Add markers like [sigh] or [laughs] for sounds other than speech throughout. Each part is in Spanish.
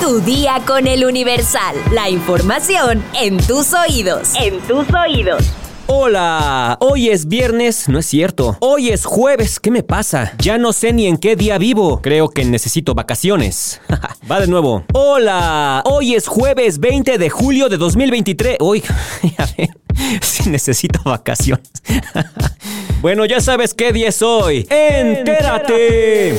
Tu día con el Universal. La información en tus oídos. En tus oídos. Hola, hoy es viernes, no es cierto. Hoy es jueves, ¿qué me pasa? Ya no sé ni en qué día vivo. Creo que necesito vacaciones. [laughs] Va de nuevo. Hola, hoy es jueves 20 de julio de 2023. Uy, a ver, si necesito vacaciones. [laughs] bueno, ya sabes qué día es hoy. ¡Entérate!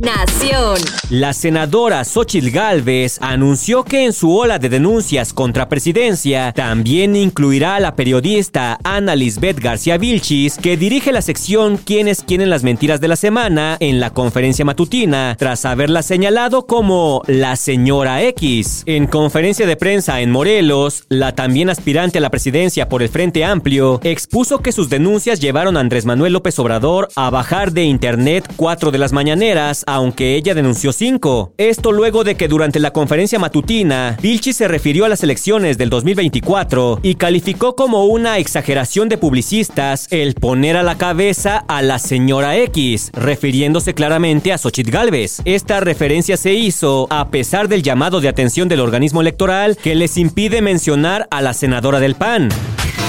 Nación. La senadora Xochitl Gálvez anunció que en su ola de denuncias contra presidencia también incluirá a la periodista Ana Lisbeth García Vilchis, que dirige la sección Quienes quieren las mentiras de la semana en la conferencia matutina, tras haberla señalado como la señora X. En conferencia de prensa en Morelos, la también aspirante a la presidencia por el Frente Amplio expuso que sus denuncias llevaron a Andrés Manuel López Obrador a bajar de internet cuatro de las mañaneras aunque ella denunció cinco. Esto luego de que durante la conferencia matutina, Vilchi se refirió a las elecciones del 2024 y calificó como una exageración de publicistas el poner a la cabeza a la señora X, refiriéndose claramente a Xochitl Galvez. Esta referencia se hizo a pesar del llamado de atención del organismo electoral que les impide mencionar a la senadora del PAN.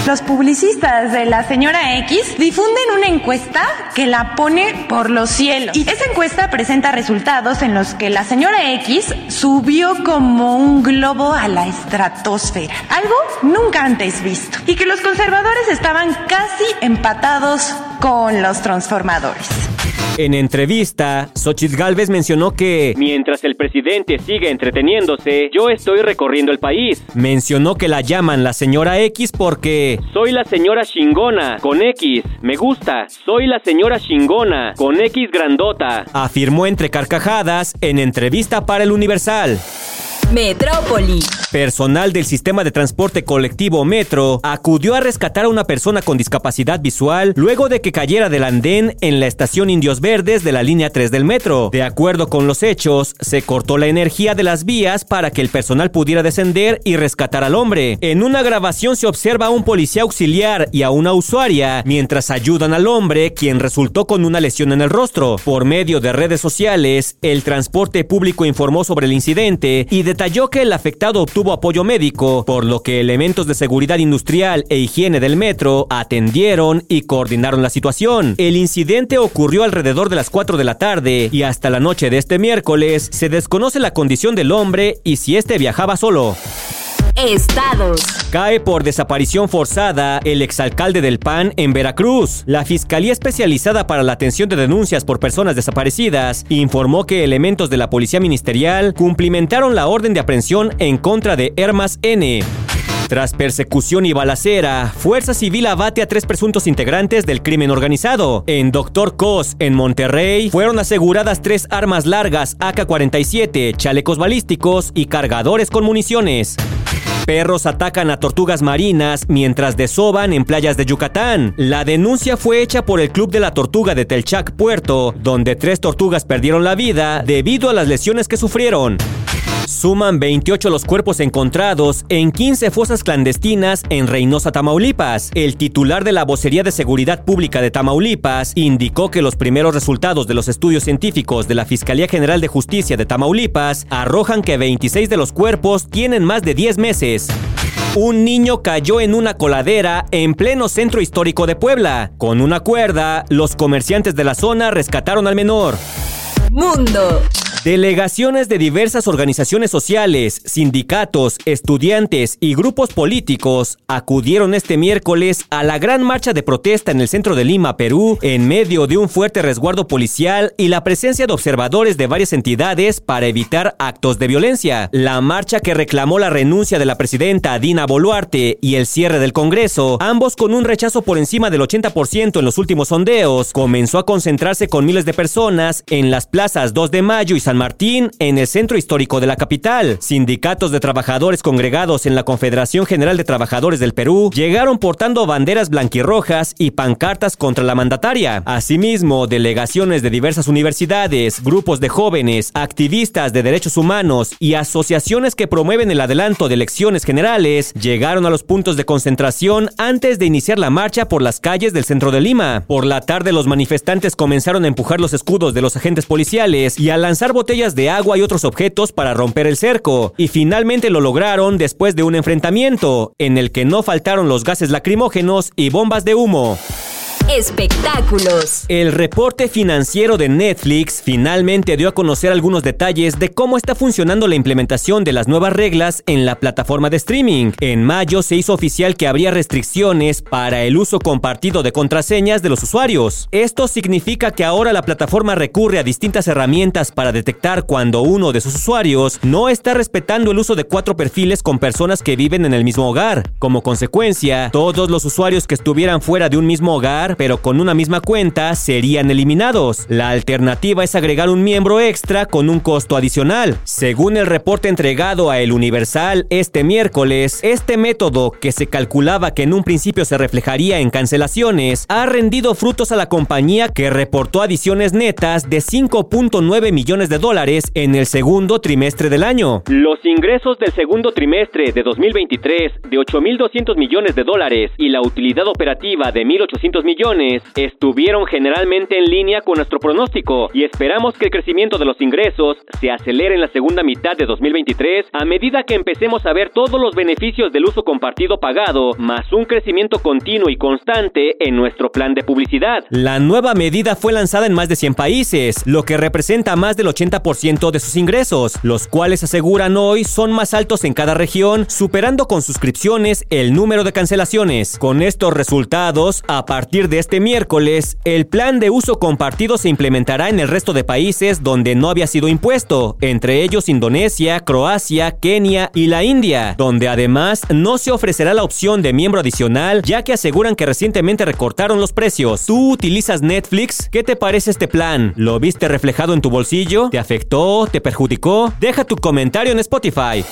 Los publicistas de la señora X difunden una encuesta que la pone por los cielos. Y esa encuesta presenta resultados en los que la señora X subió como un globo a la estratosfera. Algo nunca antes visto. Y que los conservadores estaban casi empatados con los transformadores. En entrevista, Xochitl Galvez mencionó que mientras el presidente sigue entreteniéndose, yo estoy recorriendo el país. Mencionó que la llaman la señora X porque soy la señora chingona con X. Me gusta. Soy la señora chingona con X grandota. Afirmó entre carcajadas en entrevista para el Universal. Metrópoli. Personal del sistema de transporte colectivo Metro acudió a rescatar a una persona con discapacidad visual luego de que cayera del andén en la estación Indios Verdes de la línea 3 del metro. De acuerdo con los hechos, se cortó la energía de las vías para que el personal pudiera descender y rescatar al hombre. En una grabación se observa a un policía auxiliar y a una usuaria mientras ayudan al hombre, quien resultó con una lesión en el rostro. Por medio de redes sociales, el transporte público informó sobre el incidente y detalló que el afectado obtuvo apoyo médico, por lo que elementos de seguridad industrial e higiene del metro atendieron y coordinaron la situación. El incidente ocurrió alrededor de las 4 de la tarde y hasta la noche de este miércoles se desconoce la condición del hombre y si este viajaba solo. Estados. Cae por desaparición forzada el exalcalde del PAN en Veracruz. La Fiscalía Especializada para la Atención de Denuncias por Personas Desaparecidas informó que elementos de la Policía Ministerial cumplimentaron la orden de aprehensión en contra de Hermas N. Tras persecución y balacera, Fuerza Civil abate a tres presuntos integrantes del crimen organizado. En Doctor Cos, en Monterrey, fueron aseguradas tres armas largas AK-47, chalecos balísticos y cargadores con municiones. Perros atacan a tortugas marinas mientras desoban en playas de Yucatán. La denuncia fue hecha por el Club de la Tortuga de Telchac Puerto, donde tres tortugas perdieron la vida debido a las lesiones que sufrieron. Suman 28 los cuerpos encontrados en 15 fosas clandestinas en Reynosa, Tamaulipas. El titular de la Vocería de Seguridad Pública de Tamaulipas indicó que los primeros resultados de los estudios científicos de la Fiscalía General de Justicia de Tamaulipas arrojan que 26 de los cuerpos tienen más de 10 meses. Un niño cayó en una coladera en pleno centro histórico de Puebla. Con una cuerda, los comerciantes de la zona rescataron al menor. Mundo. Delegaciones de diversas organizaciones sociales, sindicatos, estudiantes y grupos políticos acudieron este miércoles a la gran marcha de protesta en el centro de Lima, Perú, en medio de un fuerte resguardo policial y la presencia de observadores de varias entidades para evitar actos de violencia. La marcha que reclamó la renuncia de la presidenta Dina Boluarte y el cierre del Congreso, ambos con un rechazo por encima del 80% en los últimos sondeos, comenzó a concentrarse con miles de personas en las plazas 2 de Mayo y San Martín, en el centro histórico de la capital. Sindicatos de trabajadores congregados en la Confederación General de Trabajadores del Perú llegaron portando banderas blanquirrojas y pancartas contra la mandataria. Asimismo, delegaciones de diversas universidades, grupos de jóvenes, activistas de derechos humanos y asociaciones que promueven el adelanto de elecciones generales llegaron a los puntos de concentración antes de iniciar la marcha por las calles del centro de Lima. Por la tarde, los manifestantes comenzaron a empujar los escudos de los agentes policiales y a lanzar botellas de agua y otros objetos para romper el cerco, y finalmente lo lograron después de un enfrentamiento, en el que no faltaron los gases lacrimógenos y bombas de humo. Espectáculos. El reporte financiero de Netflix finalmente dio a conocer algunos detalles de cómo está funcionando la implementación de las nuevas reglas en la plataforma de streaming. En mayo se hizo oficial que habría restricciones para el uso compartido de contraseñas de los usuarios. Esto significa que ahora la plataforma recurre a distintas herramientas para detectar cuando uno de sus usuarios no está respetando el uso de cuatro perfiles con personas que viven en el mismo hogar. Como consecuencia, todos los usuarios que estuvieran fuera de un mismo hogar pero con una misma cuenta, serían eliminados. La alternativa es agregar un miembro extra con un costo adicional. Según el reporte entregado a El Universal este miércoles, este método, que se calculaba que en un principio se reflejaría en cancelaciones, ha rendido frutos a la compañía que reportó adiciones netas de 5.9 millones de dólares en el segundo trimestre del año. Los ingresos del segundo trimestre de 2023 de 8.200 millones de dólares y la utilidad operativa de 1.800 millones estuvieron generalmente en línea con nuestro pronóstico y esperamos que el crecimiento de los ingresos se acelere en la segunda mitad de 2023 a medida que empecemos a ver todos los beneficios del uso compartido pagado, más un crecimiento continuo y constante en nuestro plan de publicidad. La nueva medida fue lanzada en más de 100 países, lo que representa más del 80% de sus ingresos, los cuales aseguran hoy son más altos en cada región, superando con suscripciones el número de cancelaciones. Con estos resultados, a partir de este miércoles, el plan de uso compartido se implementará en el resto de países donde no había sido impuesto, entre ellos Indonesia, Croacia, Kenia y la India, donde además no se ofrecerá la opción de miembro adicional, ya que aseguran que recientemente recortaron los precios. ¿Tú utilizas Netflix? ¿Qué te parece este plan? ¿Lo viste reflejado en tu bolsillo? ¿Te afectó? ¿Te perjudicó? Deja tu comentario en Spotify.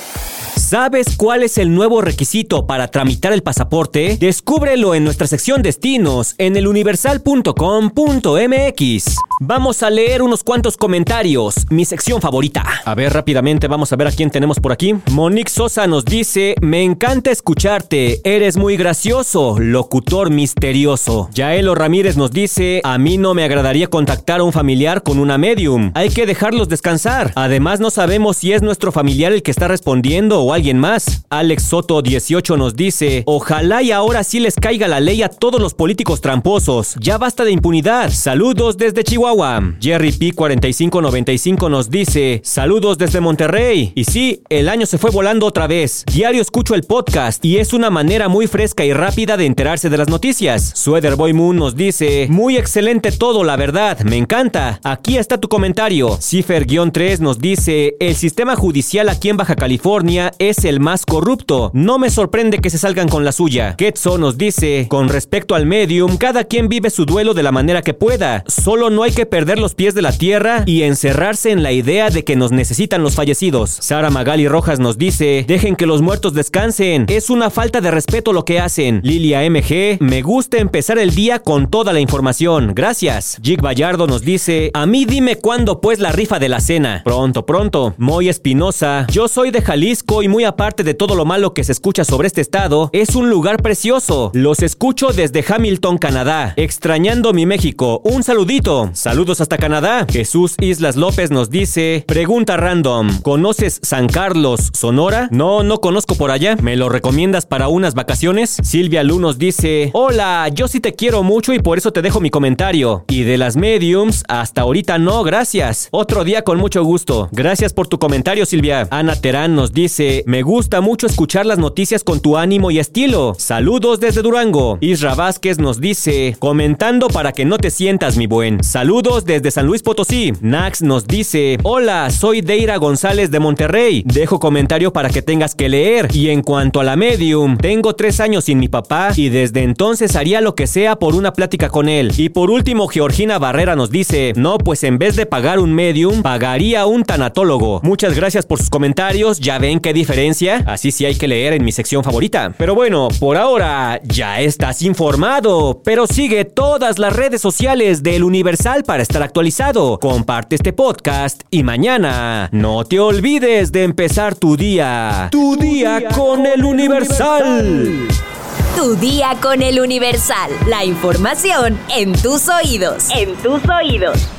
¿Sabes cuál es el nuevo requisito para tramitar el pasaporte? Descúbrelo en nuestra sección destinos en eluniversal.com.mx. Vamos a leer unos cuantos comentarios, mi sección favorita. A ver, rápidamente vamos a ver a quién tenemos por aquí. Monique Sosa nos dice, me encanta escucharte, eres muy gracioso, locutor misterioso. Yaelo Ramírez nos dice, a mí no me agradaría contactar a un familiar con una medium, hay que dejarlos descansar. Además no sabemos si es nuestro familiar el que está respondiendo o alguien más. Alex Soto 18 nos dice, ojalá y ahora sí les caiga la ley a todos los políticos tramposos. Ya basta de impunidad. Saludos desde Chihuahua. Jerry P 4595 nos dice, saludos desde Monterrey. Y sí, el año se fue volando otra vez. Diario escucho el podcast y es una manera muy fresca y rápida de enterarse de las noticias. Sweater Boy Moon nos dice, muy excelente todo, la verdad, me encanta. Aquí está tu comentario. Cifer-3 nos dice, el sistema judicial aquí en Baja California es el más corrupto. No me sorprende que se salgan con la suya. Ketso nos dice, con respecto al medium, cada quien vive su duelo de la manera que pueda. Solo no hay que perder los pies de la tierra y encerrarse en la idea de que nos necesitan los fallecidos. Sara Magali Rojas nos dice, dejen que los muertos descansen. Es una falta de respeto lo que hacen. Lilia MG, me gusta empezar el día con toda la información. Gracias. Jig Vallardo nos dice, a mí dime cuándo pues la rifa de la cena. Pronto, pronto. Moy Espinosa, yo soy de Jalisco y muy aparte de todo lo malo que se escucha sobre este estado, es un lugar precioso. Los escucho desde Hamilton, Canadá. Extrañando mi México. Un saludito. Saludos hasta Canadá. Jesús Islas López nos dice, pregunta random, ¿conoces San Carlos, Sonora? No, no conozco por allá. ¿Me lo recomiendas para unas vacaciones? Silvia Lu nos dice, hola, yo sí te quiero mucho y por eso te dejo mi comentario. Y de las mediums, hasta ahorita no, gracias. Otro día con mucho gusto. Gracias por tu comentario, Silvia. Ana Terán nos dice, me gusta mucho escuchar las noticias con tu ánimo y estilo. Saludos desde Durango. Isra Vázquez nos dice, comentando para que no te sientas mi buen. Saludos desde San Luis Potosí. Nax nos dice, hola, soy Deira González de Monterrey. Dejo comentario para que tengas que leer. Y en cuanto a la medium, tengo tres años sin mi papá y desde entonces haría lo que sea por una plática con él. Y por último, Georgina Barrera nos dice, no, pues en vez de pagar un medium, pagaría un tanatólogo. Muchas gracias por sus comentarios. Ya ven que diferencia, así sí hay que leer en mi sección favorita. Pero bueno, por ahora ya estás informado, pero sigue todas las redes sociales del Universal para estar actualizado. Comparte este podcast y mañana no te olvides de empezar tu día. Tu día con el Universal. Tu día con el Universal. La información en tus oídos. En tus oídos.